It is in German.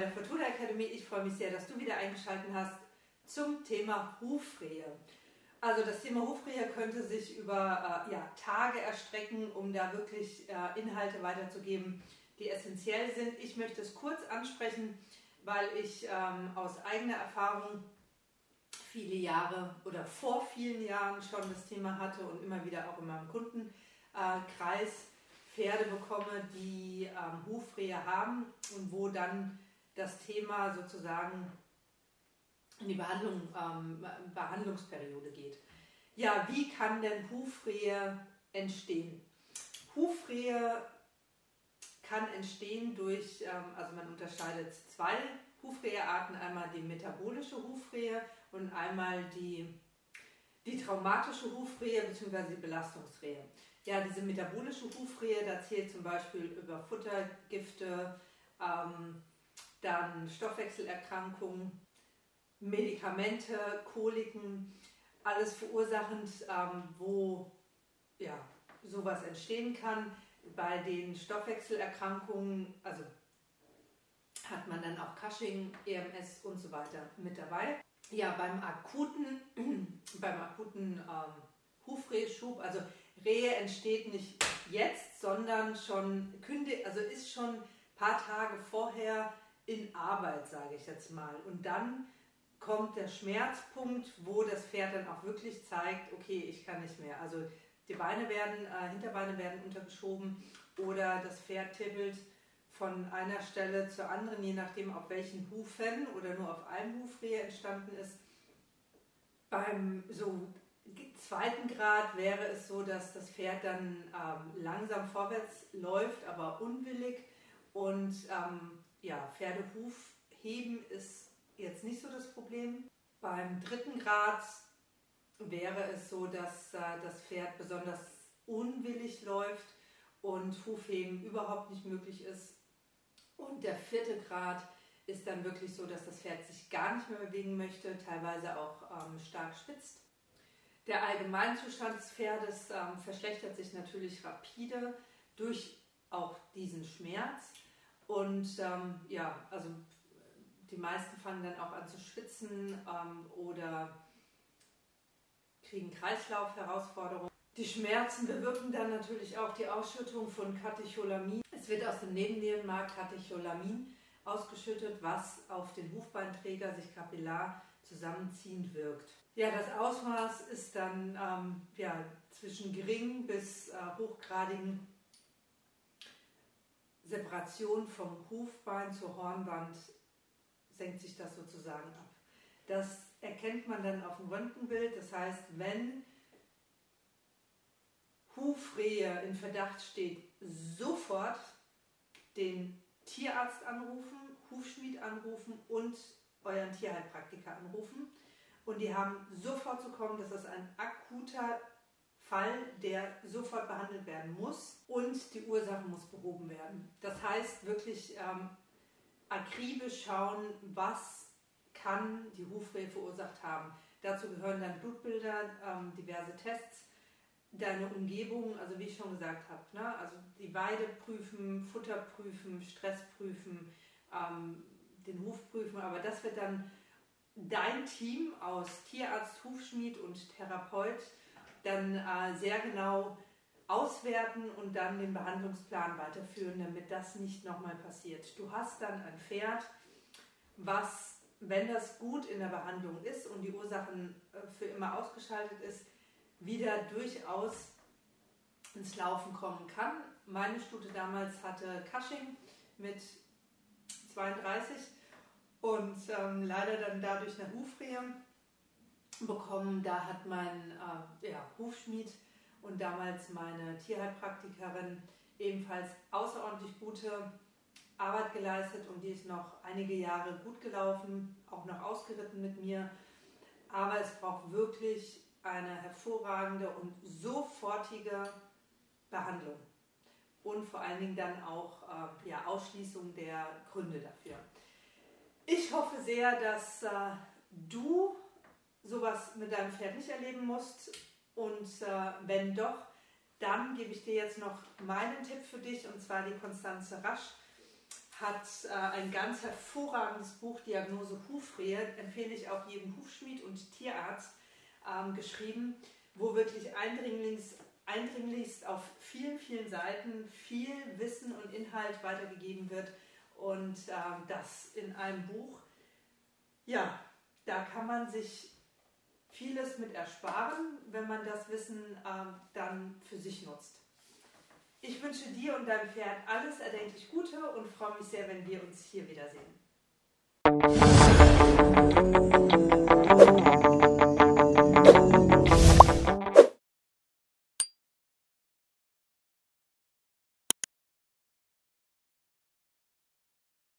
der Fortuna Academy. Ich freue mich sehr, dass du wieder eingeschaltet hast zum Thema Hufrehe. Also das Thema Hufrehe könnte sich über äh, ja, Tage erstrecken, um da wirklich äh, Inhalte weiterzugeben, die essentiell sind. Ich möchte es kurz ansprechen, weil ich ähm, aus eigener Erfahrung viele Jahre oder vor vielen Jahren schon das Thema hatte und immer wieder auch in meinem Kundenkreis Pferde bekomme, die ähm, Hufrehe haben und wo dann das Thema sozusagen in die Behandlung, ähm, Behandlungsperiode geht. Ja, wie kann denn Hufrehe entstehen? Hufrehe kann entstehen durch, ähm, also man unterscheidet zwei Hufrehearten, einmal die metabolische Hufrehe und einmal die, die traumatische Hufrehe bzw. die Belastungsrehe. Ja, diese metabolische Hufrehe, da zählt zum Beispiel über Futtergifte, ähm, dann Stoffwechselerkrankungen, Medikamente, Koliken, alles verursachend, ähm, wo ja, sowas entstehen kann. Bei den Stoffwechselerkrankungen, also hat man dann auch Cushing, EMS und so weiter mit dabei. Ja, beim akuten, beim akuten ähm, Hufrehschub, also Rehe entsteht nicht jetzt, sondern schon kündigt, also ist schon ein paar Tage vorher in Arbeit, sage ich jetzt mal. Und dann kommt der Schmerzpunkt, wo das Pferd dann auch wirklich zeigt, okay, ich kann nicht mehr. Also die Beine werden, äh, Hinterbeine werden untergeschoben oder das Pferd tippelt von einer Stelle zur anderen, je nachdem auf welchen Hufen oder nur auf einem Hufrehe entstanden ist. Beim so zweiten Grad wäre es so, dass das Pferd dann ähm, langsam vorwärts läuft, aber unwillig. Und ähm, ja, Pferdehuf heben ist jetzt nicht so das Problem. Beim dritten Grad wäre es so, dass äh, das Pferd besonders unwillig läuft und Hufheben überhaupt nicht möglich ist. Und der vierte Grad ist dann wirklich so, dass das Pferd sich gar nicht mehr bewegen möchte, teilweise auch ähm, stark schwitzt. Der Allgemeinzustand des Pferdes ähm, verschlechtert sich natürlich rapide durch auch diesen Schmerz. Und ähm, ja, also die meisten fangen dann auch an zu schwitzen ähm, oder kriegen Kreislaufherausforderungen. Die Schmerzen bewirken dann natürlich auch die Ausschüttung von Katecholamin. Es wird aus dem Nebennierenmark Katecholamin ausgeschüttet, was auf den Hufbeinträger sich kapillar zusammenziehend wirkt. Ja, das Ausmaß ist dann ähm, ja, zwischen gering bis äh, hochgradigen Separation vom Hufbein zur Hornwand senkt sich das sozusagen ab. Das erkennt man dann auf dem Röntgenbild. Das heißt, wenn Hufrehe in Verdacht steht, sofort den Tierarzt anrufen, Hufschmied anrufen und euren Tierheilpraktiker anrufen. Und die haben sofort zu kommen, das ist ein akuter Fall, der sofort behandelt werden muss und die Ursache muss behoben werden. Das heißt wirklich ähm, akribisch schauen, was kann die Hufrehe verursacht haben. Dazu gehören dann Blutbilder, ähm, diverse Tests, deine Umgebung, also wie ich schon gesagt habe, ne? also die Weide prüfen, Futter prüfen, Stress prüfen, ähm, den Huf prüfen, aber das wird dann dein Team aus Tierarzt, Hufschmied und Therapeut dann äh, sehr genau auswerten und dann den Behandlungsplan weiterführen, damit das nicht nochmal passiert. Du hast dann ein Pferd, was, wenn das gut in der Behandlung ist und die Ursachen äh, für immer ausgeschaltet ist, wieder durchaus ins Laufen kommen kann. Meine Stute damals hatte Cushing mit 32 und ähm, leider dann dadurch eine Hufrehe bekommen. Da hat mein äh, ja, Hufschmied und damals meine Tierheilpraktikerin ebenfalls außerordentlich gute Arbeit geleistet und die ist noch einige Jahre gut gelaufen, auch noch ausgeritten mit mir. Aber es braucht wirklich eine hervorragende und sofortige Behandlung und vor allen Dingen dann auch äh, ja, Ausschließung der Gründe dafür. Ich hoffe sehr, dass äh, du mit deinem Pferd nicht erleben musst. Und äh, wenn doch, dann gebe ich dir jetzt noch meinen Tipp für dich, und zwar die Konstanze Rasch hat äh, ein ganz hervorragendes Buch, Diagnose Hufrehe, empfehle ich auch jedem Hufschmied und Tierarzt, ähm, geschrieben, wo wirklich eindringlichst, eindringlichst auf vielen, vielen Seiten viel Wissen und Inhalt weitergegeben wird und ähm, das in einem Buch. Ja, da kann man sich vieles mit ersparen, wenn man das Wissen ähm, dann für sich nutzt. Ich wünsche dir und deinem Pferd alles erdenklich Gute und freue mich sehr, wenn wir uns hier wiedersehen.